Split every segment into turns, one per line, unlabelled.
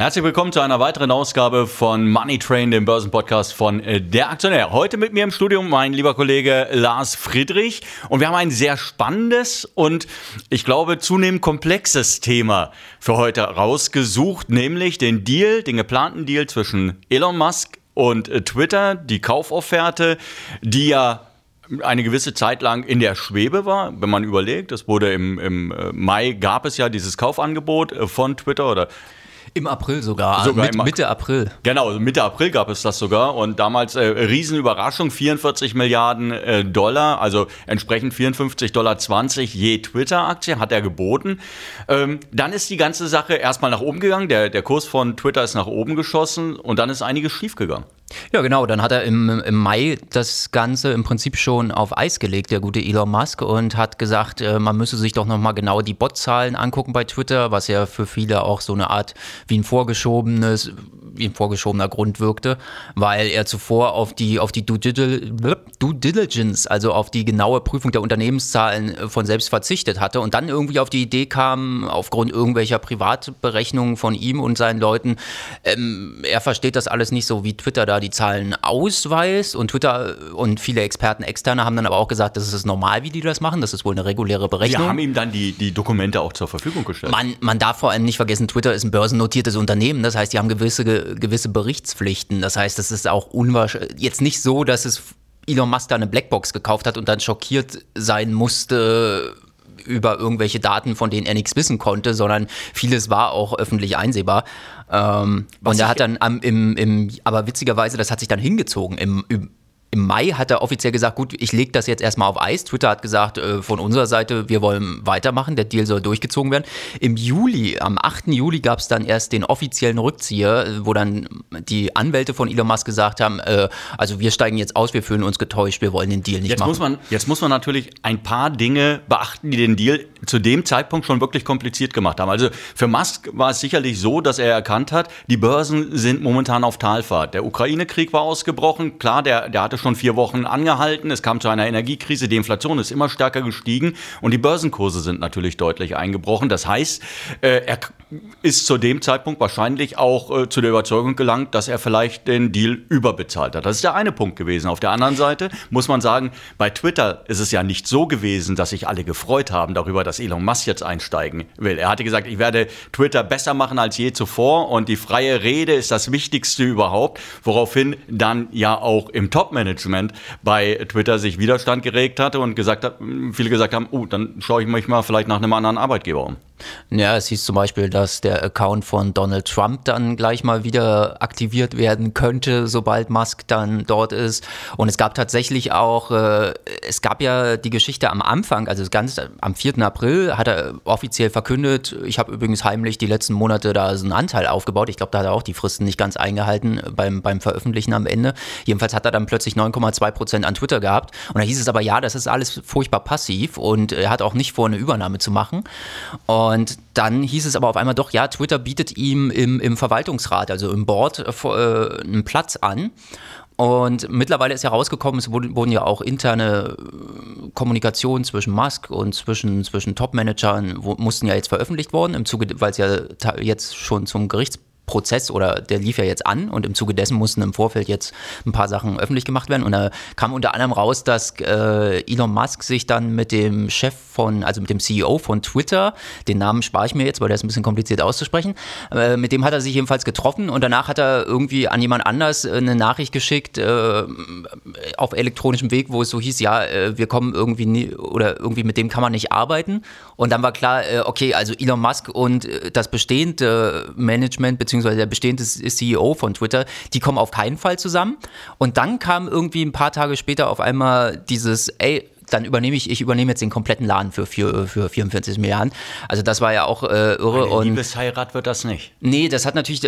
Herzlich willkommen zu einer weiteren Ausgabe von Money Train, dem Börsenpodcast von äh, Der Aktionär. Heute mit mir im Studium mein lieber Kollege Lars Friedrich und wir haben ein sehr spannendes und ich glaube zunehmend komplexes Thema für heute rausgesucht, nämlich den Deal, den geplanten Deal zwischen Elon Musk und äh, Twitter, die Kaufofferte, die ja eine gewisse Zeit lang in der Schwebe war, wenn man überlegt. Es wurde im, im äh, Mai gab es ja dieses Kaufangebot von Twitter oder
im April sogar, sogar mit, Mitte April.
Genau, also Mitte April gab es das sogar und damals äh, Riesenüberraschung, 44 Milliarden äh, Dollar, also entsprechend 54,20 Dollar je Twitter-Aktie hat er geboten. Ähm, dann ist die ganze Sache erstmal nach oben gegangen, der, der Kurs von Twitter ist nach oben geschossen und dann ist einiges schiefgegangen.
Ja, genau. Dann hat er im, im Mai das Ganze im Prinzip schon auf Eis gelegt, der gute Elon Musk, und hat gesagt, äh, man müsse sich doch nochmal genau die Bot-Zahlen angucken bei Twitter, was ja für viele auch so eine Art wie ein vorgeschobenes, wie ein vorgeschobener Grund wirkte, weil er zuvor auf die, auf die Due, Diligence, also auf die genaue Prüfung der Unternehmenszahlen äh, von selbst verzichtet hatte und dann irgendwie auf die Idee kam, aufgrund irgendwelcher Privatberechnungen von ihm und seinen Leuten, ähm, er versteht das alles nicht so, wie Twitter da die Zahlen ausweist und Twitter und viele Experten externe haben dann aber auch gesagt, das ist normal, wie die das machen, das ist wohl eine reguläre Berechnung.
Wir haben ihm dann die, die Dokumente auch zur Verfügung gestellt.
Man, man darf vor allem nicht vergessen, Twitter ist ein börsennotiertes Unternehmen, das heißt, die haben gewisse, gewisse Berichtspflichten, das heißt, es ist auch unwahrscheinlich, jetzt nicht so, dass es Elon Musk da eine Blackbox gekauft hat und dann schockiert sein musste, über irgendwelche Daten, von denen er nichts wissen konnte, sondern vieles war auch öffentlich einsehbar. Ähm, und er hat dann am, im, im, aber witzigerweise, das hat sich dann hingezogen. Im, im im Mai hat er offiziell gesagt, gut, ich lege das jetzt erstmal auf Eis. Twitter hat gesagt, äh, von unserer Seite, wir wollen weitermachen, der Deal soll durchgezogen werden. Im Juli, am 8. Juli gab es dann erst den offiziellen Rückzieher, wo dann die Anwälte von Elon Musk gesagt haben, äh, also wir steigen jetzt aus, wir fühlen uns getäuscht, wir wollen den Deal nicht
jetzt
machen.
Muss man, jetzt muss man natürlich ein paar Dinge beachten, die den Deal zu dem Zeitpunkt schon wirklich kompliziert gemacht haben. Also für Musk war es sicherlich so, dass er erkannt hat, die Börsen sind momentan auf Talfahrt. Der Ukraine-Krieg war ausgebrochen, klar, der, der hatte schon vier Wochen angehalten. Es kam zu einer Energiekrise. Die Inflation ist immer stärker gestiegen und die Börsenkurse sind natürlich deutlich eingebrochen. Das heißt, äh, er ist zu dem Zeitpunkt wahrscheinlich auch äh, zu der Überzeugung gelangt, dass er vielleicht den Deal überbezahlt hat. Das ist der eine Punkt gewesen. Auf der anderen Seite muss man sagen, bei Twitter ist es ja nicht so gewesen, dass sich alle gefreut haben darüber, dass Elon Musk jetzt einsteigen will. Er hatte gesagt, ich werde Twitter besser machen als je zuvor und die freie Rede ist das Wichtigste überhaupt, woraufhin dann ja auch im Top-Management bei Twitter sich Widerstand geregt hatte und gesagt hat, viele gesagt haben, oh, dann schaue ich mich mal vielleicht nach einem anderen Arbeitgeber um.
Ja, es hieß zum Beispiel, dass der Account von Donald Trump dann gleich mal wieder aktiviert werden könnte, sobald Musk dann dort ist. Und es gab tatsächlich auch, äh, es gab ja die Geschichte am Anfang, also ganz am 4. April hat er offiziell verkündet, ich habe übrigens heimlich die letzten Monate da so einen Anteil aufgebaut. Ich glaube, da hat er auch die Fristen nicht ganz eingehalten beim, beim Veröffentlichen am Ende. Jedenfalls hat er dann plötzlich 9,2 Prozent an Twitter gehabt. Und da hieß es aber, ja, das ist alles furchtbar passiv und er hat auch nicht vor, eine Übernahme zu machen. Und und dann hieß es aber auf einmal doch, ja, Twitter bietet ihm im, im Verwaltungsrat, also im Board, äh, äh einen Platz an. Und mittlerweile ist ja rausgekommen, es wurden, ja auch interne äh, Kommunikationen zwischen Musk und zwischen, zwischen Top-Managern mussten ja jetzt veröffentlicht worden, im Zuge, weil es ja jetzt schon zum Gerichts Prozess oder der lief ja jetzt an und im Zuge dessen mussten im Vorfeld jetzt ein paar Sachen öffentlich gemacht werden. Und da kam unter anderem raus, dass äh, Elon Musk sich dann mit dem Chef von, also mit dem CEO von Twitter, den Namen spare ich mir jetzt, weil der ist ein bisschen kompliziert auszusprechen, äh, mit dem hat er sich jedenfalls getroffen und danach hat er irgendwie an jemand anders äh, eine Nachricht geschickt äh, auf elektronischem Weg, wo es so hieß, ja, äh, wir kommen irgendwie nie, oder irgendwie mit dem kann man nicht arbeiten. Und dann war klar, äh, okay, also Elon Musk und das bestehende Management bzw beziehungsweise der bestehende CEO von Twitter, die kommen auf keinen Fall zusammen. Und dann kam irgendwie ein paar Tage später auf einmal dieses, ey, dann übernehme ich, ich übernehme jetzt den kompletten Laden für, für, für 44 Milliarden. Also das war ja auch äh, irre.
Eine
und
Liebesheirat wird das nicht.
Nee, das hat natürlich,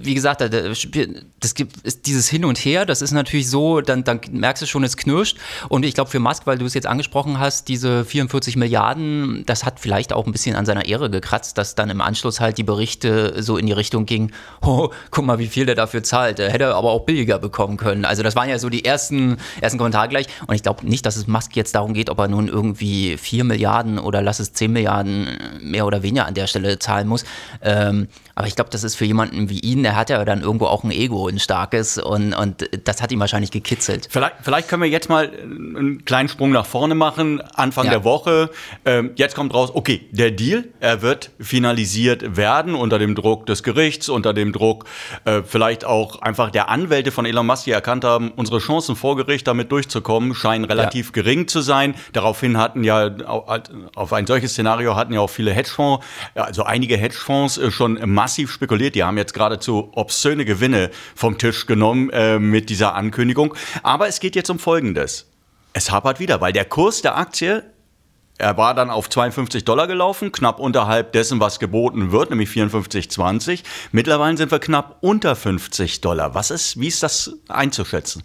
wie gesagt, das gibt ist dieses Hin und Her, das ist natürlich so, dann, dann merkst du schon, es knirscht. Und ich glaube für Musk, weil du es jetzt angesprochen hast, diese 44 Milliarden, das hat vielleicht auch ein bisschen an seiner Ehre gekratzt, dass dann im Anschluss halt die Berichte so in die Richtung gingen, oh, guck mal, wie viel der dafür zahlt. Er hätte aber auch billiger bekommen können. Also das waren ja so die ersten, ersten Kommentare gleich. Und ich glaube nicht, dass es Musk jetzt darum geht, ob er nun irgendwie 4 Milliarden oder lass es 10 Milliarden mehr oder weniger an der Stelle zahlen muss. Ähm, aber ich glaube, das ist für jemanden wie ihn, der hat ja dann irgendwo auch ein Ego, ein starkes und, und das hat ihn wahrscheinlich gekitzelt.
Vielleicht, vielleicht können wir jetzt mal einen kleinen Sprung nach vorne machen, Anfang ja. der Woche. Ähm, jetzt kommt raus, okay, der Deal, er wird finalisiert werden unter dem Druck des Gerichts, unter dem Druck äh, vielleicht auch einfach der Anwälte von Elon Musk, die erkannt haben, unsere Chancen vor Gericht damit durchzukommen, scheinen relativ ja. gering zu sein. Daraufhin hatten ja auf ein solches Szenario hatten ja auch viele Hedgefonds, also einige Hedgefonds äh, schon massiv massiv spekuliert. Die haben jetzt geradezu obszöne Gewinne vom Tisch genommen äh, mit dieser Ankündigung. Aber es geht jetzt um Folgendes. Es hapert wieder, weil der Kurs der Aktie er war dann auf 52 Dollar gelaufen, knapp unterhalb dessen, was geboten wird, nämlich 54,20. Mittlerweile sind wir knapp unter 50 Dollar. Was ist, wie ist das einzuschätzen?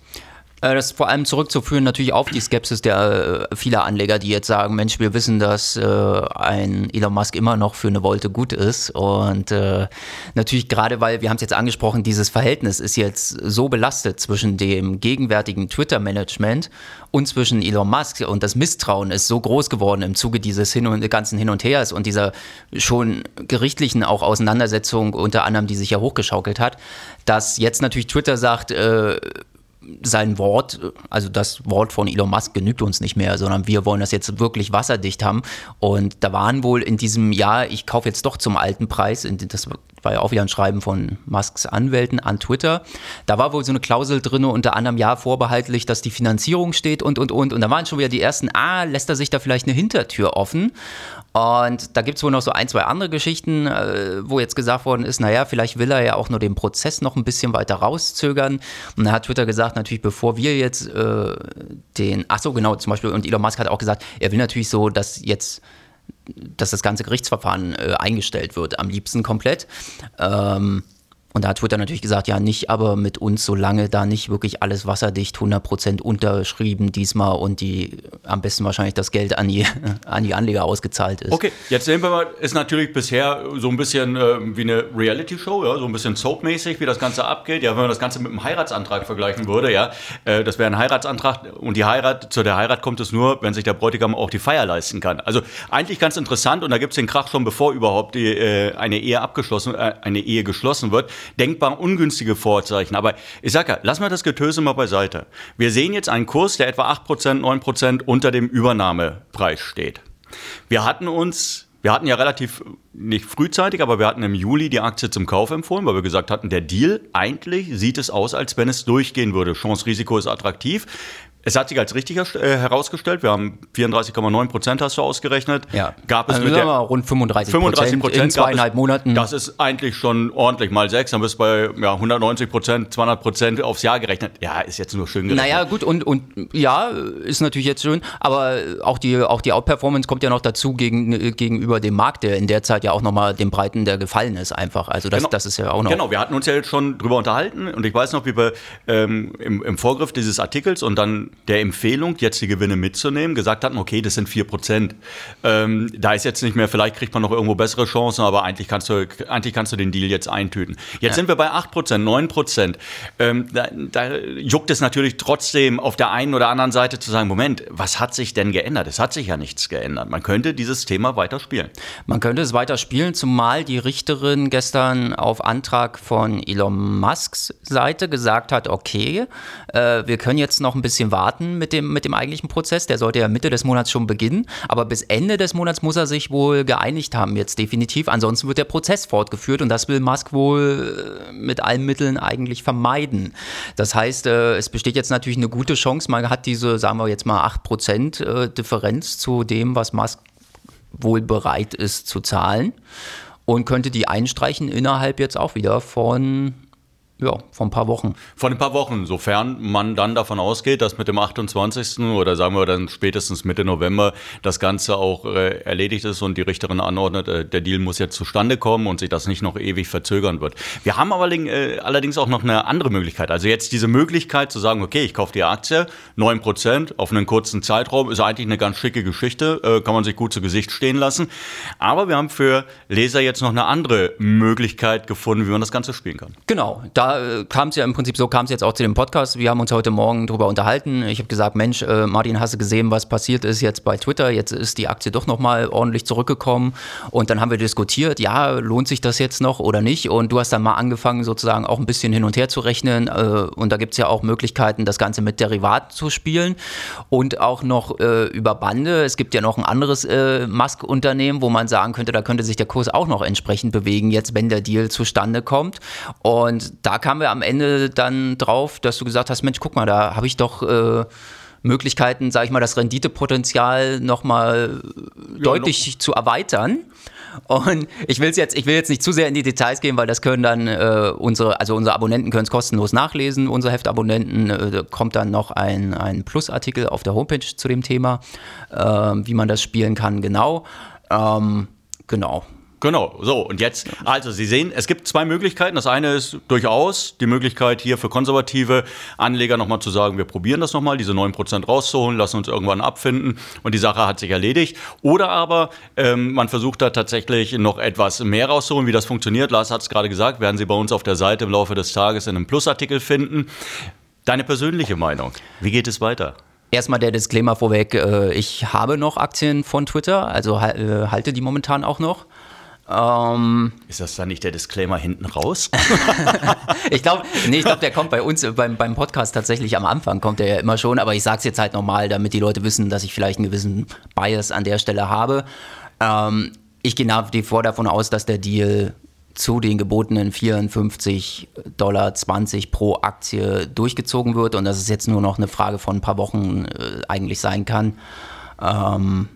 Äh, das ist vor allem zurückzuführen natürlich auf die Skepsis der äh, vieler Anleger, die jetzt sagen, Mensch, wir wissen, dass äh, ein Elon Musk immer noch für eine Wolte gut ist. Und äh, natürlich gerade, weil, wir haben es jetzt angesprochen, dieses Verhältnis ist jetzt so belastet zwischen dem gegenwärtigen Twitter-Management und zwischen Elon Musk und das Misstrauen ist so groß geworden im Zuge dieses Hin und, ganzen Hin und Hers und dieser schon gerichtlichen auch Auseinandersetzung unter anderem, die sich ja hochgeschaukelt hat, dass jetzt natürlich Twitter sagt, äh, sein Wort, also das Wort von Elon Musk genügt uns nicht mehr, sondern wir wollen das jetzt wirklich wasserdicht haben. Und da waren wohl in diesem Jahr, ich kaufe jetzt doch zum alten Preis, das war ja auch wieder ein Schreiben von Musks Anwälten an Twitter, da war wohl so eine Klausel drin, unter anderem ja vorbehaltlich, dass die Finanzierung steht und, und, und. Und da waren schon wieder die ersten, ah, lässt er sich da vielleicht eine Hintertür offen? Und da gibt es wohl noch so ein, zwei andere Geschichten, äh, wo jetzt gesagt worden ist, naja, vielleicht will er ja auch nur den Prozess noch ein bisschen weiter rauszögern. Und da hat Twitter gesagt, natürlich, bevor wir jetzt äh, den, ach so, genau, zum Beispiel, und Elon Musk hat auch gesagt, er will natürlich so, dass jetzt dass das ganze Gerichtsverfahren äh, eingestellt wird, am liebsten komplett. Ähm, und da hat Twitter natürlich gesagt, ja, nicht, aber mit uns, solange da nicht wirklich alles wasserdicht 100% unterschrieben diesmal und die am besten wahrscheinlich das Geld an die, an die Anleger ausgezahlt ist.
Okay, jetzt sehen wir mal, ist natürlich bisher so ein bisschen äh, wie eine Reality-Show, ja, so ein bisschen soapmäßig, wie das Ganze abgeht. Ja, wenn man das Ganze mit einem Heiratsantrag vergleichen würde, ja, äh, das wäre ein Heiratsantrag und die Heirat, zu der Heirat kommt es nur, wenn sich der Bräutigam auch die Feier leisten kann. Also eigentlich ganz interessant und da gibt es den Krach schon, bevor überhaupt die, äh, eine Ehe abgeschlossen, äh, eine Ehe geschlossen wird denkbar ungünstige Vorzeichen. Aber ich sage ja, lass mal das Getöse mal beiseite. Wir sehen jetzt einen Kurs, der etwa 8%, 9% unter dem Übernahmepreis steht. Wir hatten uns wir hatten ja relativ, nicht frühzeitig, aber wir hatten im Juli die Aktie zum Kauf empfohlen, weil wir gesagt hatten, der Deal, eigentlich sieht es aus, als wenn es durchgehen würde. Chance-Risiko ist attraktiv. Es hat sich als richtig äh, herausgestellt. Wir haben 34,9 Prozent hast du ausgerechnet.
Ja.
Gab
es
also mit der,
rund 35, 35 Prozent in zweieinhalb
es,
Monaten.
Das ist eigentlich schon ordentlich mal sechs. Dann bist du bei ja, 190 Prozent, 200 Prozent aufs Jahr gerechnet. Ja, ist jetzt nur schön
gerechnet. Naja, gut und, und ja, ist natürlich jetzt schön. Aber auch die, auch die Outperformance kommt ja noch dazu gegen, gegenüber dem Markt, der in der Zeit ja auch nochmal dem Breiten der gefallen ist einfach. Also das,
genau.
das ist ja auch noch.
Genau, wir hatten uns ja jetzt schon drüber unterhalten und ich weiß noch, wie wir ähm, im, im Vorgriff dieses Artikels und dann der Empfehlung jetzt die Gewinne mitzunehmen, gesagt hatten, okay, das sind 4 Prozent. Ähm, da ist jetzt nicht mehr, vielleicht kriegt man noch irgendwo bessere Chancen, aber eigentlich kannst du, eigentlich kannst du den Deal jetzt eintüten. Jetzt ja. sind wir bei 8 Prozent, 9 Prozent. Ähm, da, da juckt es natürlich trotzdem auf der einen oder anderen Seite zu sagen, Moment, was hat sich denn geändert? Es hat sich ja nichts geändert. Man könnte dieses Thema weiter spielen.
Man könnte es weiter spielen, zumal die Richterin gestern auf Antrag von Elon Musks Seite gesagt hat, okay, äh, wir können jetzt noch ein bisschen warten mit dem, mit dem eigentlichen Prozess. Der sollte ja Mitte des Monats schon beginnen. Aber bis Ende des Monats muss er sich wohl geeinigt haben, jetzt definitiv. Ansonsten wird der Prozess fortgeführt und das will Musk wohl äh, mit allen Mitteln eigentlich vermeiden. Das heißt, äh, es besteht jetzt natürlich eine gute Chance. Man hat diese, sagen wir jetzt mal, 8% äh, Differenz zu dem, was Musk wohl bereit ist zu zahlen und könnte die einstreichen innerhalb jetzt auch wieder von ja, vor ein paar Wochen.
Vor ein paar Wochen, sofern man dann davon ausgeht, dass mit dem 28. oder sagen wir dann spätestens Mitte November das Ganze auch äh, erledigt ist und die Richterin anordnet, äh, der Deal muss jetzt zustande kommen und sich das nicht noch ewig verzögern wird. Wir haben aber äh, allerdings auch noch eine andere Möglichkeit. Also jetzt diese Möglichkeit zu sagen, okay, ich kaufe die Aktie, 9% auf einen kurzen Zeitraum, ist eigentlich eine ganz schicke Geschichte, äh, kann man sich gut zu Gesicht stehen lassen. Aber wir haben für Leser jetzt noch eine andere Möglichkeit gefunden, wie man das Ganze spielen kann.
Genau, da äh, kam es ja im Prinzip so, kam es jetzt auch zu dem Podcast. Wir haben uns heute Morgen darüber unterhalten. Ich habe gesagt, Mensch, äh, Martin, hast du gesehen, was passiert ist jetzt bei Twitter? Jetzt ist die Aktie doch nochmal ordentlich zurückgekommen. Und dann haben wir diskutiert, ja, lohnt sich das jetzt noch oder nicht? Und du hast dann mal angefangen, sozusagen auch ein bisschen hin und her zu rechnen. Äh, und da gibt es ja auch Möglichkeiten, das Ganze mit Derivaten zu spielen und auch noch äh, über Bande. Es gibt ja noch ein anderes äh, Musk-Unternehmen, wo man sagen könnte, da könnte sich der Kurs auch noch entsprechend bewegen, jetzt wenn der Deal zustande kommt. Und da kamen wir am Ende dann drauf, dass du gesagt hast, Mensch, guck mal, da habe ich doch äh, Möglichkeiten, sage ich mal, das Renditepotenzial nochmal ja, deutlich noch. zu erweitern. Und ich will jetzt, ich will jetzt nicht zu sehr in die Details gehen, weil das können dann äh, unsere, also unsere Abonnenten können es kostenlos nachlesen, unsere Heftabonnenten. Äh, da kommt dann noch ein, ein Plusartikel auf der Homepage zu dem Thema, äh, wie man das spielen kann, genau. Ähm, genau.
Genau, so und jetzt, also Sie sehen, es gibt zwei Möglichkeiten. Das eine ist durchaus die Möglichkeit hier für konservative Anleger nochmal zu sagen, wir probieren das nochmal, diese 9% rauszuholen, lassen uns irgendwann abfinden und die Sache hat sich erledigt. Oder aber ähm, man versucht da tatsächlich noch etwas mehr rauszuholen. Wie das funktioniert, Lars hat es gerade gesagt, werden Sie bei uns auf der Seite im Laufe des Tages in einem Plusartikel finden. Deine persönliche Meinung, wie geht es weiter?
Erstmal der Disclaimer vorweg, äh, ich habe noch Aktien von Twitter, also äh, halte die momentan auch noch.
Ähm, ist das dann nicht der Disclaimer hinten raus?
ich glaube, nee, ich der kommt bei uns beim, beim Podcast tatsächlich am Anfang, kommt der ja immer schon, aber ich sage es jetzt halt nochmal, damit die Leute wissen, dass ich vielleicht einen gewissen Bias an der Stelle habe. Ähm, ich gehe nach wie vor davon aus, dass der Deal zu den gebotenen 54,20 Dollar pro Aktie durchgezogen wird und dass es jetzt nur noch eine Frage von ein paar Wochen äh, eigentlich sein kann. Ähm,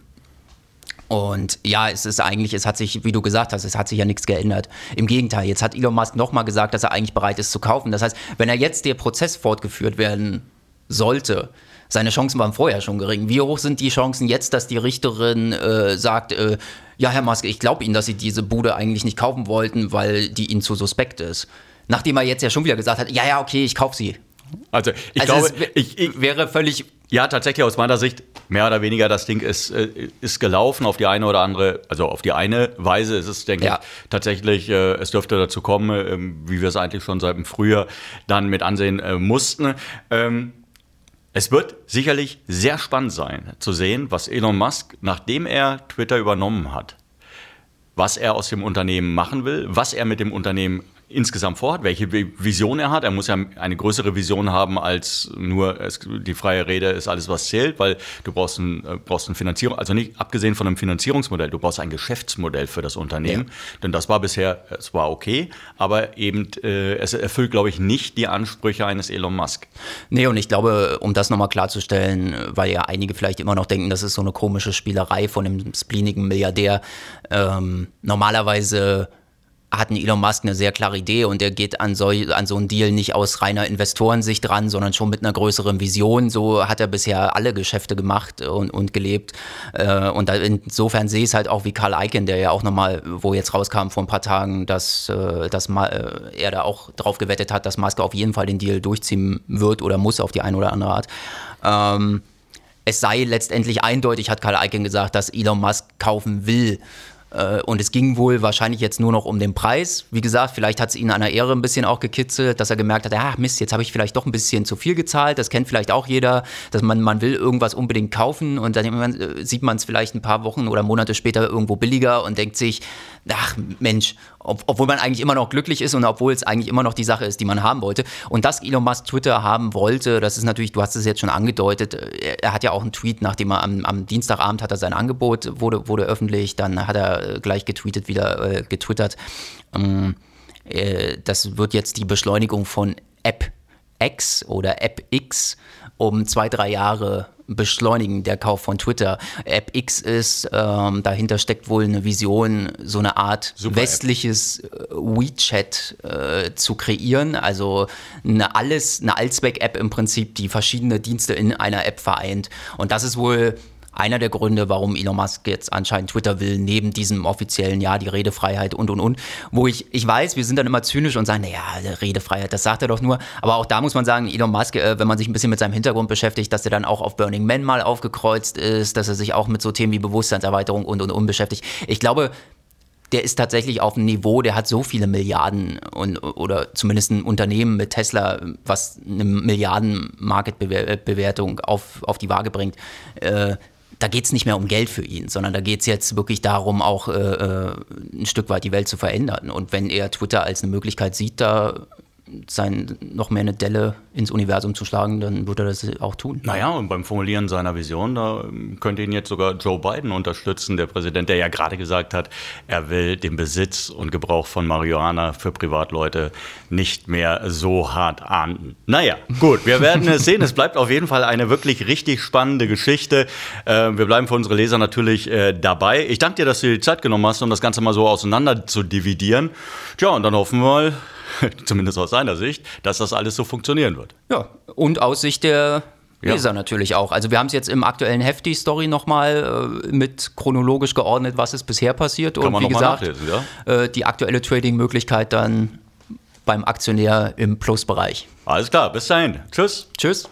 und ja, es ist eigentlich, es hat sich, wie du gesagt hast, es hat sich ja nichts geändert. Im Gegenteil, jetzt hat Elon Musk nochmal gesagt, dass er eigentlich bereit ist zu kaufen. Das heißt, wenn er jetzt der Prozess fortgeführt werden sollte, seine Chancen waren vorher schon gering. Wie hoch sind die Chancen jetzt, dass die Richterin äh, sagt, äh, ja, Herr Musk, ich glaube Ihnen, dass Sie diese Bude eigentlich nicht kaufen wollten, weil die Ihnen zu suspekt ist. Nachdem er jetzt ja schon wieder gesagt hat, ja, ja, okay, ich kaufe sie.
Also ich also glaube, ich, ich wäre völlig ja, tatsächlich aus meiner Sicht mehr oder weniger das Ding ist, äh, ist gelaufen auf die eine oder andere, also auf die eine Weise ist es, denke ja. ich, tatsächlich, äh, es dürfte dazu kommen, äh, wie wir es eigentlich schon seit dem Frühjahr dann mit ansehen äh, mussten. Ähm, es wird sicherlich sehr spannend sein zu sehen, was Elon Musk, nachdem er Twitter übernommen hat, was er aus dem Unternehmen machen will, was er mit dem Unternehmen insgesamt vorhat, welche Vision er hat. Er muss ja eine größere Vision haben als nur es, die freie Rede ist alles, was zählt, weil du brauchst ein, äh, brauchst ein Finanzierung, also nicht abgesehen von einem Finanzierungsmodell, du brauchst ein Geschäftsmodell für das Unternehmen. Ja. Denn das war bisher, es war okay, aber eben äh, es erfüllt, glaube ich, nicht die Ansprüche eines Elon Musk.
Nee, und ich glaube, um das nochmal klarzustellen, weil ja einige vielleicht immer noch denken, das ist so eine komische Spielerei von einem spleenigen Milliardär. Ähm, normalerweise hat ein Elon Musk eine sehr klare Idee und er geht an so, an so einen Deal nicht aus reiner Investorensicht ran, sondern schon mit einer größeren Vision. So hat er bisher alle Geschäfte gemacht und, und gelebt. Äh, und insofern sehe ich es halt auch wie Karl Eichen, der ja auch nochmal, wo jetzt rauskam vor ein paar Tagen, dass, äh, dass äh, er da auch drauf gewettet hat, dass Musk auf jeden Fall den Deal durchziehen wird oder muss auf die eine oder andere Art. Ähm, es sei letztendlich eindeutig, hat Karl Eichen gesagt, dass Elon Musk kaufen will. Äh, und es ging wohl wahrscheinlich jetzt nur noch um den Preis. Wie gesagt, vielleicht hat es ihn an der Ehre ein bisschen auch gekitzelt, dass er gemerkt hat, ah Mist, jetzt habe ich vielleicht doch ein bisschen zu viel gezahlt. Das kennt vielleicht auch jeder, dass man, man will irgendwas unbedingt kaufen und dann sieht man es vielleicht ein paar Wochen oder Monate später irgendwo billiger und denkt sich, ach Mensch, ob, obwohl man eigentlich immer noch glücklich ist und obwohl es eigentlich immer noch die Sache ist, die man haben wollte. Und dass Elon Musk Twitter haben wollte, das ist natürlich, du hast es jetzt schon angedeutet, er, er hat ja auch einen Tweet, nachdem er am, am, Dienstagabend hat er sein Angebot, wurde, wurde öffentlich, dann hat er gleich getweetet, wieder äh, getwittert. Ähm, äh, das wird jetzt die Beschleunigung von App X oder App X um zwei, drei Jahre beschleunigen, der Kauf von Twitter. App X ist, ähm, dahinter steckt wohl eine Vision, so eine Art Super westliches App. Äh, WeChat äh, zu kreieren. Also eine alles, eine Allzweck-App im Prinzip, die verschiedene Dienste in einer App vereint. Und das ist wohl einer der Gründe, warum Elon Musk jetzt anscheinend Twitter will, neben diesem offiziellen, ja, die Redefreiheit und, und, und. Wo ich, ich weiß, wir sind dann immer zynisch und sagen, naja, Redefreiheit, das sagt er doch nur. Aber auch da muss man sagen, Elon Musk, äh, wenn man sich ein bisschen mit seinem Hintergrund beschäftigt, dass er dann auch auf Burning Man mal aufgekreuzt ist, dass er sich auch mit so Themen wie Bewusstseinserweiterung und, und, und beschäftigt. Ich glaube, der ist tatsächlich auf einem Niveau, der hat so viele Milliarden und, oder zumindest ein Unternehmen mit Tesla, was eine Milliarden-Market-Bewertung auf, auf die Waage bringt. Äh, da geht es nicht mehr um Geld für ihn, sondern da geht es jetzt wirklich darum, auch äh, äh, ein Stück weit die Welt zu verändern. Und wenn er Twitter als eine Möglichkeit sieht, da sein, noch mehr eine Delle ins Universum zu schlagen, dann würde er das auch tun.
Naja, und beim Formulieren seiner Vision, da könnte ihn jetzt sogar Joe Biden unterstützen, der Präsident, der ja gerade gesagt hat, er will den Besitz und Gebrauch von Marihuana für Privatleute nicht mehr so hart ahnden. Naja, gut, wir werden es sehen. Es bleibt auf jeden Fall eine wirklich richtig spannende Geschichte. Äh, wir bleiben für unsere Leser natürlich äh, dabei. Ich danke dir, dass du dir die Zeit genommen hast, um das Ganze mal so auseinander zu dividieren. Tja, und dann hoffen wir mal, zumindest aus seiner Sicht, dass das alles so funktionieren wird.
Ja, und aus Sicht der Leser ja. natürlich auch. Also wir haben es jetzt im aktuellen Hefti Story nochmal äh, mit chronologisch geordnet, was ist bisher passiert.
Kann und man
wie
gesagt, ja?
äh, die aktuelle Trading-Möglichkeit dann beim Aktionär im Plusbereich.
Alles klar, bis dahin. Tschüss.
Tschüss.